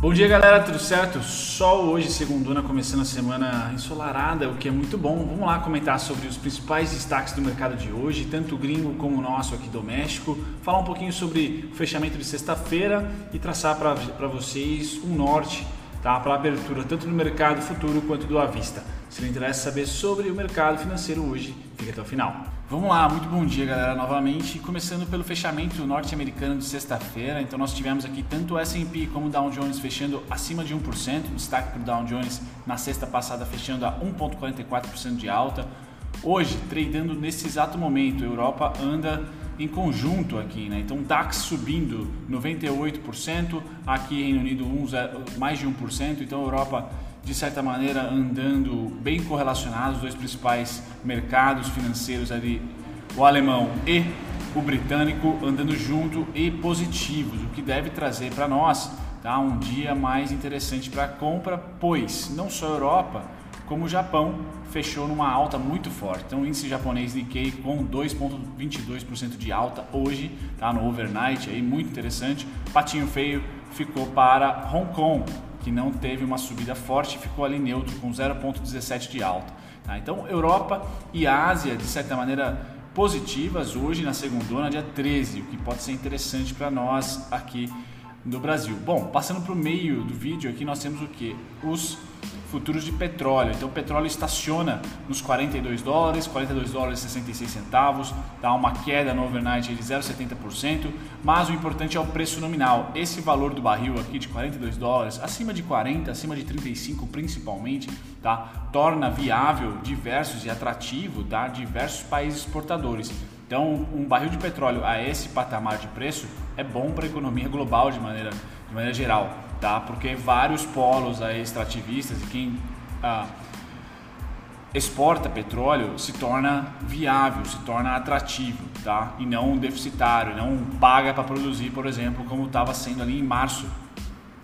Bom dia galera, tudo certo? Sol hoje, segundona, começando a semana ensolarada, o que é muito bom. Vamos lá comentar sobre os principais destaques do mercado de hoje, tanto gringo como o nosso aqui doméstico, falar um pouquinho sobre o fechamento de sexta-feira e traçar para vocês um norte tá? para abertura tanto do mercado futuro quanto do à vista. Se lhe interessa saber sobre o mercado financeiro hoje, fique até o final. Vamos lá, muito bom dia galera novamente, começando pelo fechamento norte-americano de sexta-feira, então nós tivemos aqui tanto o S&P como o Dow Jones fechando acima de 1%, destaque para o Dow Jones na sexta passada fechando a 1,44% de alta, hoje, tradando nesse exato momento, a Europa anda em conjunto aqui, né? Então DAX subindo 98%, aqui Reino Unido um, mais de 1%, então Europa de certa maneira andando bem correlacionados, os dois principais mercados financeiros ali, o alemão e o britânico andando junto e positivos, o que deve trazer para nós tá, um dia mais interessante para compra, pois não só a Europa, como o Japão fechou numa alta muito forte. Então, o índice japonês Nikkei com 2,22% de alta hoje, tá no overnight, aí muito interessante. Patinho feio ficou para Hong Kong, que não teve uma subida forte, ficou ali neutro com 0,17 de alta. Tá? Então, Europa e Ásia, de certa maneira, positivas hoje na segunda, dia 13, o que pode ser interessante para nós aqui no Brasil. Bom, passando para o meio do vídeo aqui, nós temos o que? Os futuros de petróleo. Então o petróleo estaciona nos 42 dólares, 42 dólares e 66 centavos, dá uma queda no overnight de 0,70%, mas o importante é o preço nominal. Esse valor do barril aqui de 42 dólares, acima de 40, acima de 35 principalmente, tá? torna viável diversos e atrativo tá? diversos países exportadores. Então, um barril de petróleo a esse patamar de preço é bom para a economia global de maneira, de maneira geral tá? Porque vários polos aí extrativistas e quem ah, exporta petróleo se torna viável, se torna atrativo, tá? E não deficitário, não paga para produzir, por exemplo, como estava sendo ali em março,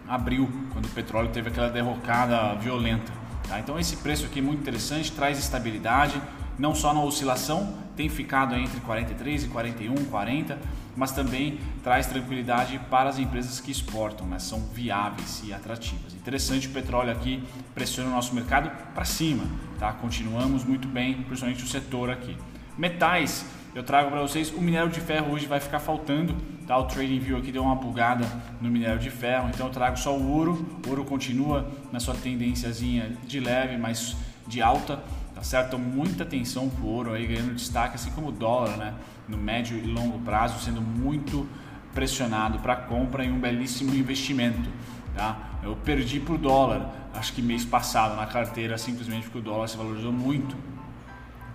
abril, quando o petróleo teve aquela derrocada violenta. Tá? Então esse preço aqui é muito interessante, traz estabilidade, não só na oscilação, tem ficado entre 43 e 41, 40, mas também traz tranquilidade para as empresas que exportam, né? são viáveis e atrativas. Interessante, o petróleo aqui pressiona o nosso mercado para cima, tá? continuamos muito bem, principalmente o setor aqui. Metais, eu trago para vocês, o minério de ferro hoje vai ficar faltando, tá? o Trading View aqui deu uma bugada no minério de ferro, então eu trago só o ouro, o ouro continua na sua tendênciazinha de leve, mas de alta, tá certo? Muita atenção para o ouro aí ganhando destaque, assim como o dólar, né? No médio e longo prazo, sendo muito pressionado para compra e um belíssimo investimento, tá? Eu perdi para o dólar, acho que mês passado na carteira, simplesmente porque o dólar se valorizou muito,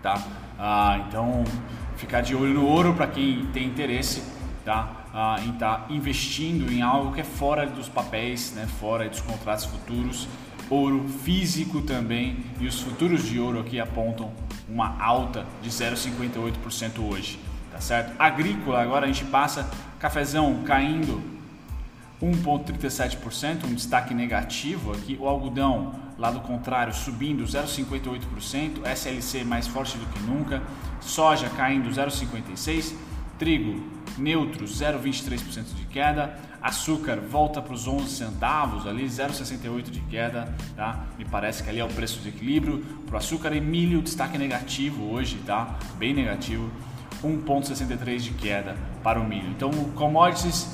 tá? Ah, então, ficar de olho no ouro para quem tem interesse, tá? Ah, em estar tá investindo em algo que é fora dos papéis, né? Fora dos contratos futuros ouro físico também e os futuros de ouro aqui apontam uma alta de 0,58% hoje, tá certo? Agrícola, agora a gente passa cafezão caindo 1,37%, um destaque negativo aqui. O algodão, lado contrário, subindo 0,58%, SLC mais forte do que nunca, soja caindo 0,56%, trigo neutro 0,23% de queda, açúcar volta para os 11 centavos, ali 0,68 de queda, tá? Me parece que ali é o preço de equilíbrio. Para o açúcar e milho, destaque negativo hoje, tá? Bem negativo, 1,63 de queda para o milho. Então, commodities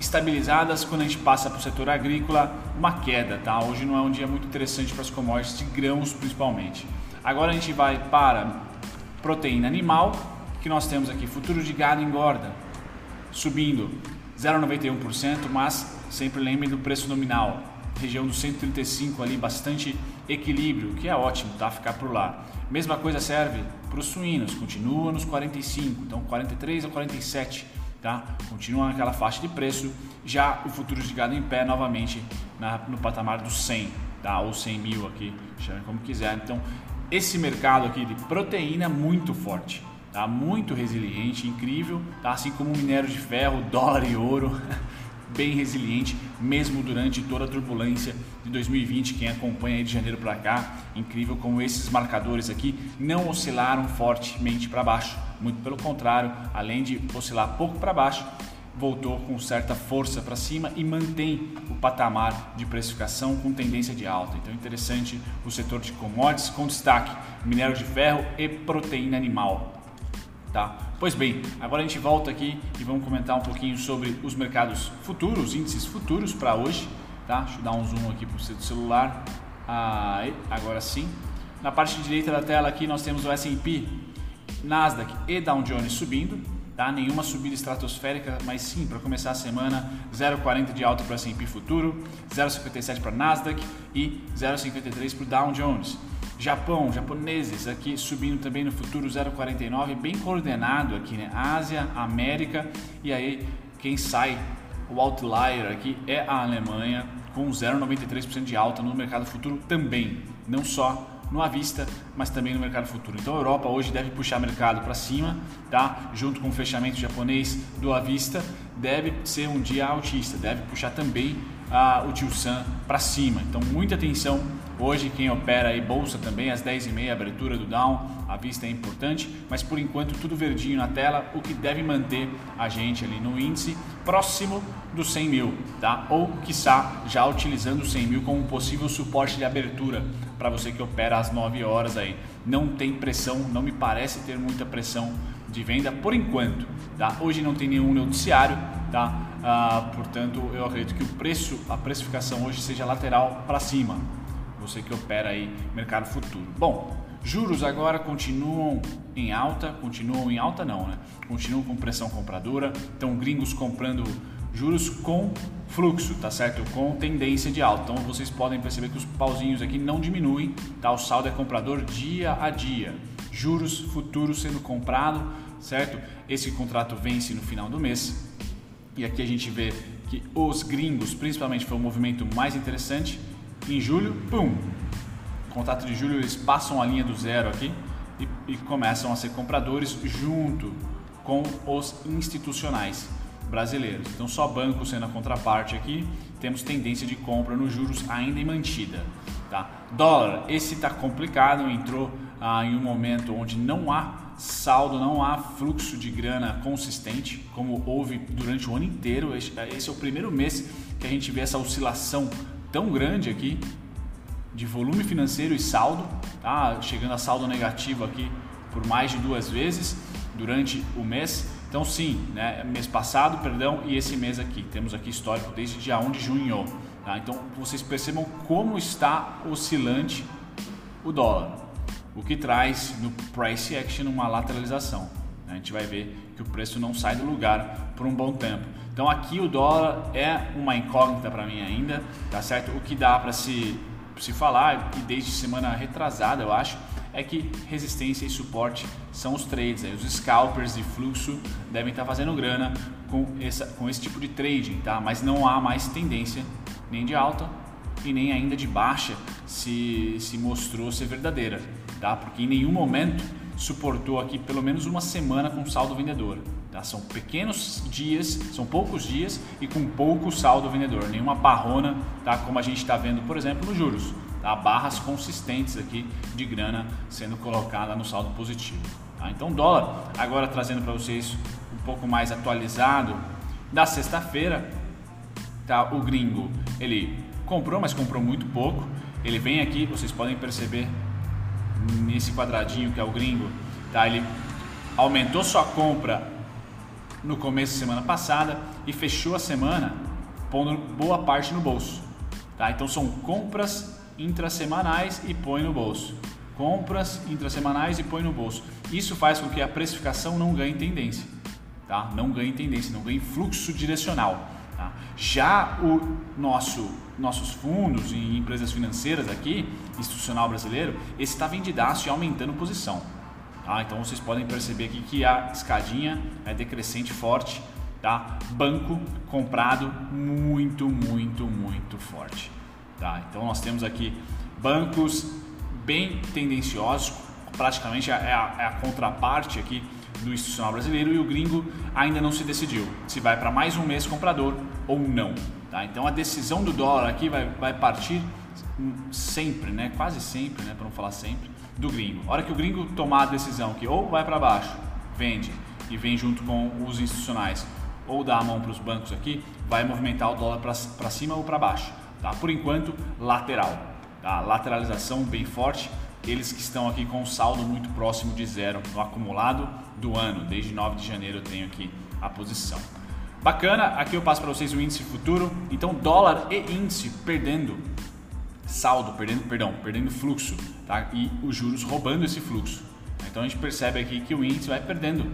estabilizadas quando a gente passa para o setor agrícola, uma queda, tá? Hoje não é um dia muito interessante para as commodities de grãos principalmente. Agora a gente vai para proteína animal, que nós temos aqui futuro de gado engorda, subindo 0,91%, mas sempre lembre do preço nominal, região dos 135 ali, bastante equilíbrio, que é ótimo, tá? Ficar por lá. Mesma coisa serve para os suínos, continua nos 45, então 43 a 47, tá? Continua naquela faixa de preço. Já o futuro de gado em pé novamente na, no patamar dos 100, tá? Ou 100 mil aqui, chame como quiser. Então esse mercado aqui de proteína é muito forte tá? Muito resiliente, incrível, tá? Assim como o minério de ferro, dólar e ouro, bem resiliente, mesmo durante toda a turbulência de 2020. Quem acompanha de janeiro para cá, incrível como esses marcadores aqui não oscilaram fortemente para baixo. Muito pelo contrário, além de oscilar pouco para baixo, voltou com certa força para cima e mantém o patamar de precificação com tendência de alta. Então, interessante o setor de commodities com destaque minério de ferro e proteína animal. Tá? Pois bem, agora a gente volta aqui e vamos comentar um pouquinho sobre os mercados futuros, índices futuros para hoje. Tá? Deixa eu dar um zoom aqui para o seu celular. Ah, agora sim. Na parte direita da tela aqui nós temos o S&P, Nasdaq e Dow Jones subindo tá? Nenhuma subida estratosférica, mas sim, para começar a semana, 0,40 de alta para o S&P futuro, 0,57 para Nasdaq e 0,53 para o Dow Jones. Japão, japoneses aqui subindo também no futuro 0,49, bem coordenado aqui, né? Ásia, América e aí quem sai o outlier aqui é a Alemanha com 0,93% de alta no mercado futuro também, não só no à vista, mas também no mercado futuro. Então a Europa hoje deve puxar mercado para cima, tá? Junto com o fechamento japonês do à vista, deve ser um dia altista, deve puxar também ah, o Tio Sam para cima. Então muita atenção hoje quem opera aí bolsa também às 10h30 abertura do down, a vista é importante, mas por enquanto tudo verdinho na tela, o que deve manter a gente ali no índice próximo dos 100 mil, tá? Ou quiçá já utilizando os 100 mil como um possível suporte de abertura para você que opera às 9 horas aí. Não tem pressão, não me parece ter muita pressão de venda por enquanto, tá? Hoje não tem nenhum noticiário, tá? Ah, portanto, eu acredito que o preço, a precificação hoje seja lateral para cima. Você que opera aí mercado futuro. Bom, juros agora continuam em alta, continuam em alta não, né? Continuam com pressão compradora, então gringos comprando juros com fluxo, tá certo? Com tendência de alta. Então vocês podem perceber que os pauzinhos aqui não diminuem, tá? O saldo é comprador dia a dia. Juros futuros sendo comprado, certo? Esse contrato vence no final do mês. E aqui a gente vê que os gringos, principalmente, foi o movimento mais interessante. Em julho, pum! Contrato de julho, eles passam a linha do zero aqui e, e começam a ser compradores junto com os institucionais brasileiros. Então, só banco sendo a contraparte aqui, temos tendência de compra nos juros ainda mantida. Tá? Dólar, esse está complicado, entrou ah, em um momento onde não há saldo, não há fluxo de grana consistente, como houve durante o ano inteiro. Esse é o primeiro mês que a gente vê essa oscilação tão grande aqui de volume financeiro e saldo, tá? chegando a saldo negativo aqui por mais de duas vezes durante o mês. Então sim, né, mês passado, perdão, e esse mês aqui. Temos aqui histórico desde dia 1 de junho. Tá? Então vocês percebam como está oscilante o dólar, o que traz no price action uma lateralização. Né? A gente vai ver que o preço não sai do lugar por um bom tempo. Então aqui o dólar é uma incógnita para mim ainda, tá certo? O que dá para se se falar e desde semana retrasada eu acho é que resistência e suporte são os trades. Aí. Os scalpers de fluxo devem estar fazendo grana com, essa, com esse tipo de trading, tá? mas não há mais tendência nem de alta e nem ainda de baixa se, se mostrou ser verdadeira, tá? porque em nenhum momento suportou aqui pelo menos uma semana com saldo vendedor. Tá? São pequenos dias, são poucos dias e com pouco saldo vendedor, nenhuma barrona, tá? como a gente está vendo, por exemplo, nos juros tá? barras consistentes aqui de grana sendo colocada no saldo positivo. Tá? Então, dólar, agora trazendo para vocês um pouco mais atualizado da sexta-feira, tá? o gringo ele comprou, mas comprou muito pouco. Ele vem aqui, vocês podem perceber nesse quadradinho que é o gringo, tá? ele aumentou sua compra no começo da semana passada e fechou a semana pondo boa parte no bolso. Tá? Então são compras intrasemanais e põe no bolso. Compras intrasemanais e põe no bolso. Isso faz com que a precificação não ganhe tendência, tá? Não ganhe tendência, não ganhe fluxo direcional. Tá? Já o nosso nossos fundos e empresas financeiras aqui, institucional brasileiro, esse está vendidaço e aumentando posição. Tá? Então vocês podem perceber aqui que a escadinha é decrescente forte, tá? Banco comprado muito, muito, muito forte. Tá? Então nós temos aqui bancos bem tendenciosos, praticamente é a, é a contraparte aqui do institucional brasileiro e o gringo ainda não se decidiu se vai para mais um mês comprador ou não. Tá? Então a decisão do dólar aqui vai, vai partir sempre, né? quase sempre, né? para não falar sempre, do gringo. A hora que o gringo tomar a decisão que ou vai para baixo, vende e vem junto com os institucionais, ou dar a mão para os bancos aqui, vai movimentar o dólar para cima ou para baixo. Tá? Por enquanto, lateral. Tá? Lateralização bem forte. Eles que estão aqui com um saldo muito próximo de zero no acumulado do ano. Desde 9 de janeiro eu tenho aqui a posição. Bacana, aqui eu passo para vocês o índice futuro. Então, dólar e índice perdendo saldo, perdendo, perdão, perdendo fluxo, tá? E os juros roubando esse fluxo. Então a gente percebe aqui que o índice vai perdendo,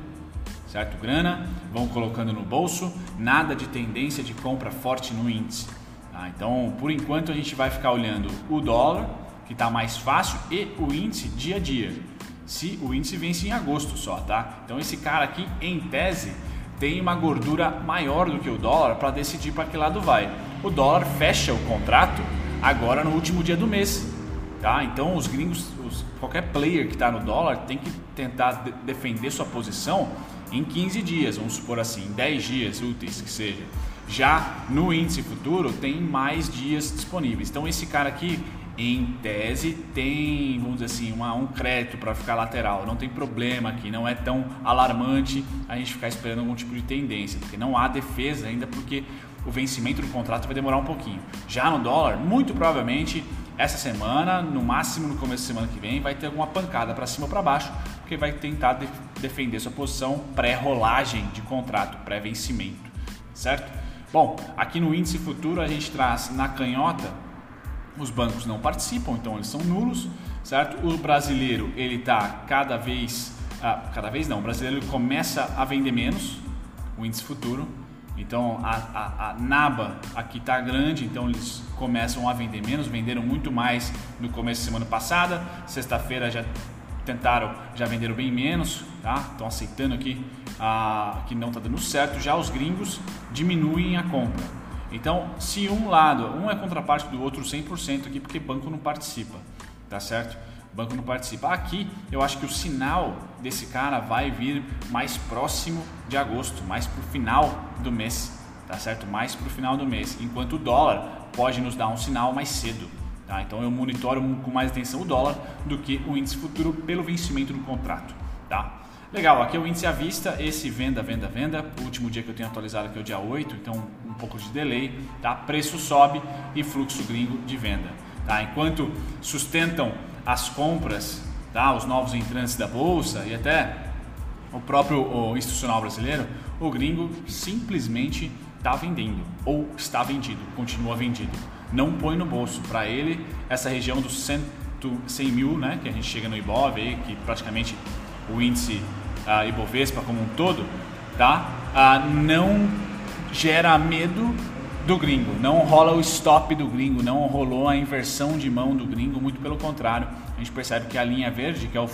certo? Grana, vão colocando no bolso, nada de tendência de compra forte no índice. Tá? Então, por enquanto a gente vai ficar olhando o dólar, que está mais fácil, e o índice dia a dia. Se o índice vence em agosto só, tá? Então esse cara aqui, em tese, tem uma gordura maior do que o dólar para decidir para que lado vai. O dólar fecha o contrato agora no último dia do mês. Tá? Então os gringos, os, qualquer player que está no dólar tem que tentar de defender sua posição em 15 dias, vamos supor assim, 10 dias úteis que seja. Já no índice futuro tem mais dias disponíveis. Então esse cara aqui, em tese, tem, vamos dizer assim, uma, um crédito para ficar lateral. Não tem problema aqui, não é tão alarmante a gente ficar esperando algum tipo de tendência, porque não há defesa ainda, porque o vencimento do contrato vai demorar um pouquinho. Já no dólar, muito provavelmente essa semana, no máximo no começo da semana que vem, vai ter alguma pancada para cima ou para baixo, porque vai tentar de defender sua posição pré-rolagem de contrato, pré-vencimento, certo? Bom, aqui no índice futuro a gente traz na canhota os bancos não participam, então eles são nulos, certo? O brasileiro ele está cada vez, ah, cada vez não, o brasileiro começa a vender menos, o índice futuro, então a, a, a naba aqui está grande, então eles começam a vender menos, venderam muito mais no começo da semana passada. Sexta-feira já tentaram, já venderam bem menos, tá? Estão aceitando aqui a, que não está dando certo. Já os gringos diminuem a compra. Então, se um lado, um é contraparte do outro 100% aqui, porque banco não participa, tá certo? Banco não participa. Aqui eu acho que o sinal desse cara vai vir mais próximo de agosto, mais para o final do mês, tá certo? Mais para o final do mês, enquanto o dólar pode nos dar um sinal mais cedo. Tá? Então eu monitoro com mais atenção o dólar do que o índice futuro pelo vencimento do contrato. Tá? Legal, aqui é o índice à vista, esse venda, venda, venda. O último dia que eu tenho atualizado aqui é o dia 8, então um pouco de delay. Tá? Preço sobe e fluxo gringo de venda. Tá? Enquanto sustentam as compras, tá? os novos entrantes da bolsa e até o próprio o institucional brasileiro, o gringo simplesmente está vendendo ou está vendido, continua vendido. Não põe no bolso. Para ele, essa região dos 100, 100 mil, né, que a gente chega no Ibov, que praticamente o índice uh, Ibovespa como um todo, tá? Uh, não gera medo do gringo. Não rola o stop do gringo, não rolou a inversão de mão do gringo, muito pelo contrário. A gente percebe que a linha verde, que é o,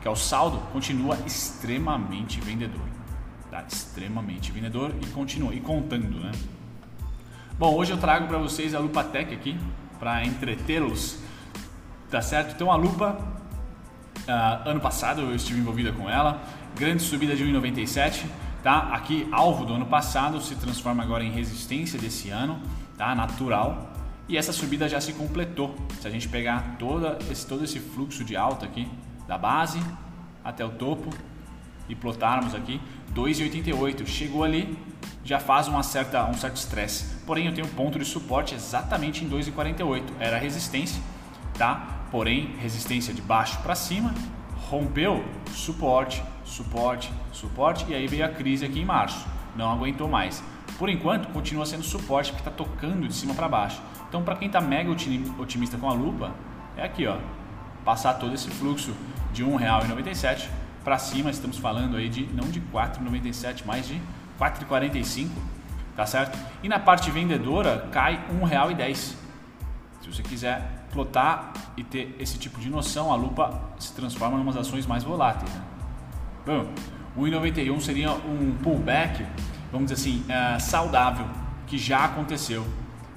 que é o saldo, continua extremamente vendedor. Tá? Extremamente vendedor e continua, e contando, né? Bom, hoje eu trago para vocês a Lupa Tech aqui, para entretê-los, tá certo? Então a Lupa, uh, ano passado eu estive envolvida com ela, grande subida de 1,97 tá? Aqui alvo do ano passado se transforma agora em resistência desse ano, tá? Natural. E essa subida já se completou. Se a gente pegar toda esse, todo esse fluxo de alta aqui, da base até o topo e plotarmos aqui 2,88, chegou ali, já faz uma certa, um certo estresse. Porém, eu tenho um ponto de suporte exatamente em 2,48. Era resistência, tá? Porém, resistência de baixo para cima, rompeu, suporte, suporte, suporte e aí veio a crise aqui em março. Não aguentou mais. Por enquanto, continua sendo suporte porque está tocando de cima para baixo. Então, para quem está mega otimista com a lupa, é aqui, ó, passar todo esse fluxo de R$ 1,97 para cima. Estamos falando aí de não de 4,97, mas de 4,45, tá certo? E na parte vendedora cai R$ 1,10. Se você quiser plotar e ter esse tipo de noção, a lupa se transforma em umas ações mais voláteis. Né? Bom, o 1,91 seria um pullback, vamos dizer assim, uh, saudável, que já aconteceu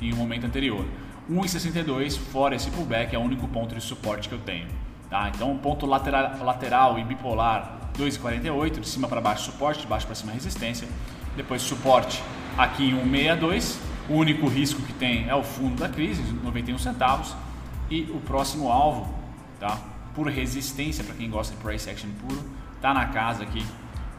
em um momento anterior. 1,62 fora esse pullback é o único ponto de suporte que eu tenho. Tá? Então, ponto lateral, lateral e bipolar 2,48, de cima para baixo suporte, de baixo para cima resistência. Depois suporte aqui em 1,62. O único risco que tem é o fundo da crise, 91 centavos. E o próximo alvo, tá? por resistência, para quem gosta de price action puro, tá na casa aqui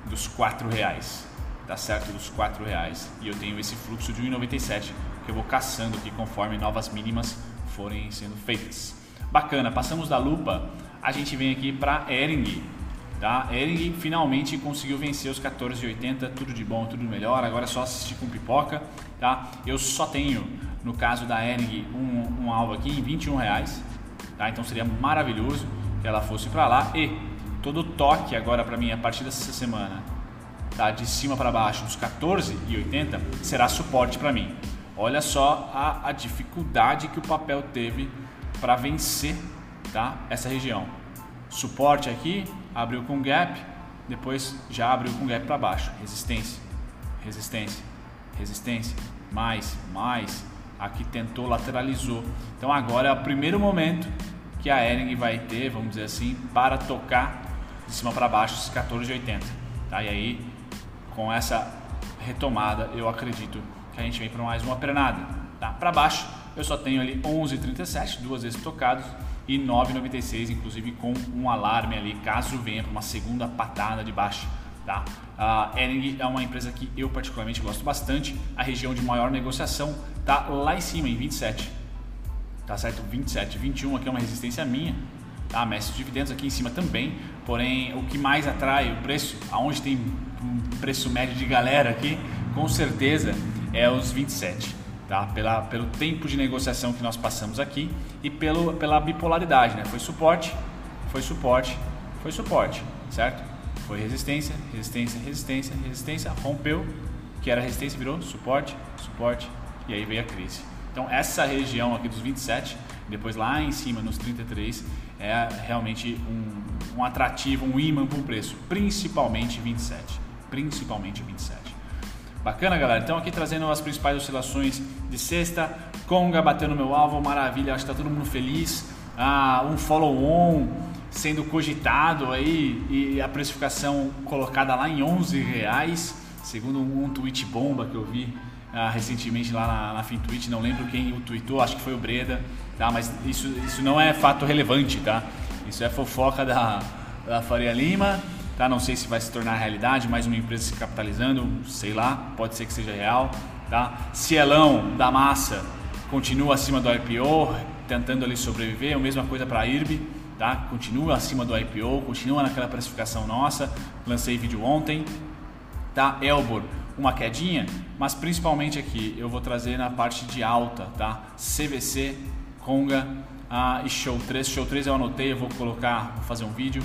dos quatro reais, tá certo, dos 4 reais. E eu tenho esse fluxo de 1,97 que eu vou caçando aqui conforme novas mínimas forem sendo feitas. Bacana, passamos da lupa, a gente vem aqui para Ering. Tá? Ering finalmente conseguiu vencer os 14,80, tudo de bom, tudo melhor. Agora é só assistir com pipoca. Tá? Eu só tenho, no caso da Ering, um, um alvo aqui em 21 reais. Tá? Então seria maravilhoso que ela fosse para lá. E todo toque agora para mim a partir dessa semana, tá? de cima para baixo, dos 14,80, será suporte para mim. Olha só a, a dificuldade que o papel teve para vencer tá? essa região. Suporte aqui, abriu com gap, depois já abriu com gap para baixo. Resistência, resistência, resistência, mais, mais. Aqui tentou, lateralizou. Então agora é o primeiro momento que a Ering vai ter, vamos dizer assim, para tocar de cima para baixo esses 14,80. Tá? E aí, com essa retomada, eu acredito que a gente vem para mais uma pernada. Tá? Para baixo, eu só tenho ali 11,37, duas vezes tocados e 9,96, inclusive com um alarme ali, caso venha para uma segunda patada de baixa. Tá? A Ering é uma empresa que eu particularmente gosto bastante. A região de maior negociação tá lá em cima, em 27. Tá certo? 27, 21 aqui é uma resistência minha. Tá? Mestre de dividendos aqui em cima também. Porém, o que mais atrai o preço, aonde tem um preço médio de galera aqui, com certeza é os 27 tá? Pela, pelo tempo de negociação que nós passamos aqui e pelo, pela bipolaridade, né? Foi suporte, foi suporte, foi suporte, certo? Foi resistência, resistência, resistência, resistência, rompeu, que era resistência, virou suporte, suporte e aí veio a crise. Então essa região aqui dos 27, depois lá em cima nos 33, é realmente um, um atrativo, um imã para o preço, principalmente 27, principalmente 27. Bacana, galera? Então aqui trazendo as principais oscilações de sexta. Conga batendo meu alvo, maravilha, acho que tá todo mundo feliz. Ah, um follow-on sendo cogitado aí e a precificação colocada lá em 11 reais, segundo um tweet bomba que eu vi ah, recentemente lá na, na FinTwitch, não lembro quem o tweetou, acho que foi o Breda, tá? Mas isso, isso não é fato relevante, tá? Isso é fofoca da, da Faria Lima tá? Não sei se vai se tornar realidade, mais uma empresa se capitalizando, sei lá, pode ser que seja real, tá? Cielão da massa continua acima do IPO, tentando ali sobreviver, a mesma coisa para a IRB, tá? Continua acima do IPO, continua naquela precificação nossa, lancei vídeo ontem, tá? Elbor, uma quedinha, mas principalmente aqui eu vou trazer na parte de alta, tá? CVC, Conga ah, e Show 3. Show 3 eu anotei, eu vou colocar, vou fazer um vídeo.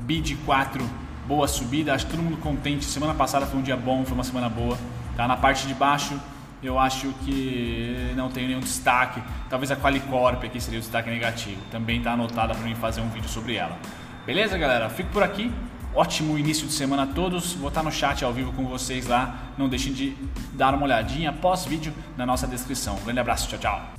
BID 4 boa subida, acho todo mundo contente. Semana passada foi um dia bom, foi uma semana boa. Tá na parte de baixo, eu acho que não tem nenhum destaque. Talvez a Qualicorp aqui seria o destaque negativo. Também está anotada para mim fazer um vídeo sobre ela. Beleza, galera? Fico por aqui. Ótimo início de semana a todos. Vou estar no chat ao vivo com vocês lá. Não deixem de dar uma olhadinha pós vídeo na nossa descrição. Um grande abraço, tchau, tchau.